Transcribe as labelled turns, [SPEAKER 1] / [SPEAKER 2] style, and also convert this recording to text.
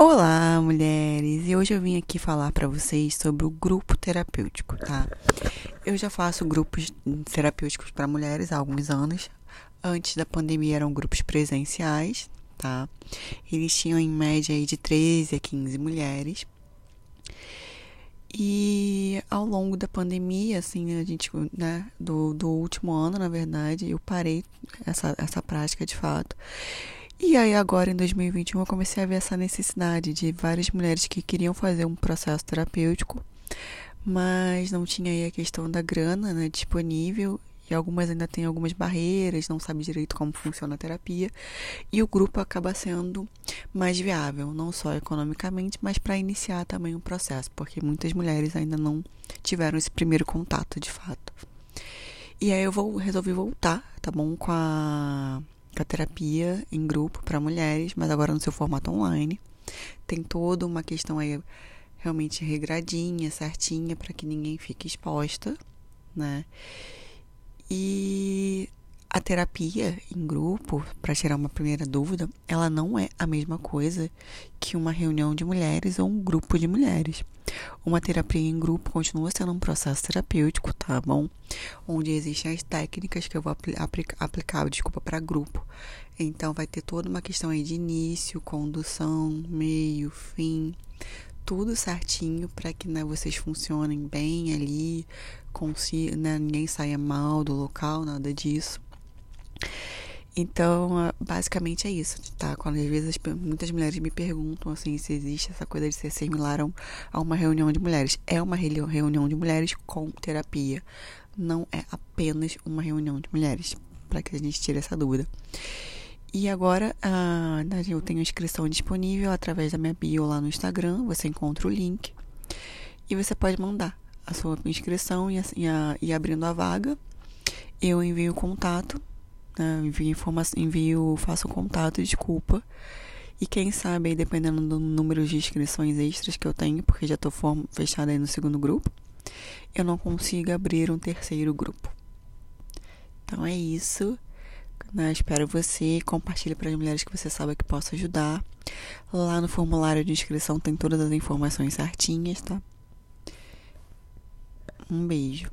[SPEAKER 1] Olá, mulheres! E hoje eu vim aqui falar para vocês sobre o grupo terapêutico, tá? Eu já faço grupos terapêuticos para mulheres há alguns anos. Antes da pandemia eram grupos presenciais, tá? Eles tinham em média aí de 13 a 15 mulheres. E ao longo da pandemia, assim, a gente, né, do, do último ano, na verdade, eu parei essa, essa prática de fato. E aí agora em 2021 eu comecei a ver essa necessidade de várias mulheres que queriam fazer um processo terapêutico, mas não tinha aí a questão da grana, né, disponível e algumas ainda têm algumas barreiras, não sabem direito como funciona a terapia, e o grupo acaba sendo mais viável, não só economicamente, mas para iniciar também o processo, porque muitas mulheres ainda não tiveram esse primeiro contato de fato. E aí eu vou resolvi voltar, tá bom, com a a terapia em grupo para mulheres, mas agora no seu formato online. Tem toda uma questão aí realmente regradinha, certinha, para que ninguém fique exposta, né? E terapia em grupo, para tirar uma primeira dúvida, ela não é a mesma coisa que uma reunião de mulheres ou um grupo de mulheres. Uma terapia em grupo continua sendo um processo terapêutico, tá bom? Onde existem as técnicas que eu vou aplicar, aplicar desculpa, para grupo. Então, vai ter toda uma questão aí de início, condução, meio, fim, tudo certinho para que né, vocês funcionem bem ali, consiga, né, ninguém saia mal do local, nada disso. Então, basicamente é isso, tá? Quando às vezes muitas mulheres me perguntam assim se existe essa coisa de ser similar a uma reunião de mulheres. É uma reunião de mulheres com terapia. Não é apenas uma reunião de mulheres, para que a gente tire essa dúvida. E agora ah, eu tenho inscrição disponível através da minha bio lá no Instagram. Você encontra o link e você pode mandar a sua inscrição e, e, a, e abrindo a vaga, eu envio o contato né? Envio informação, envio, faço contato, desculpa. E quem sabe aí, dependendo do número de inscrições extras que eu tenho, porque já estou fechada aí no segundo grupo, eu não consigo abrir um terceiro grupo. Então é isso. Né? Espero você. Compartilhe para as mulheres que você sabe que possa ajudar. Lá no formulário de inscrição tem todas as informações certinhas, tá? Um beijo.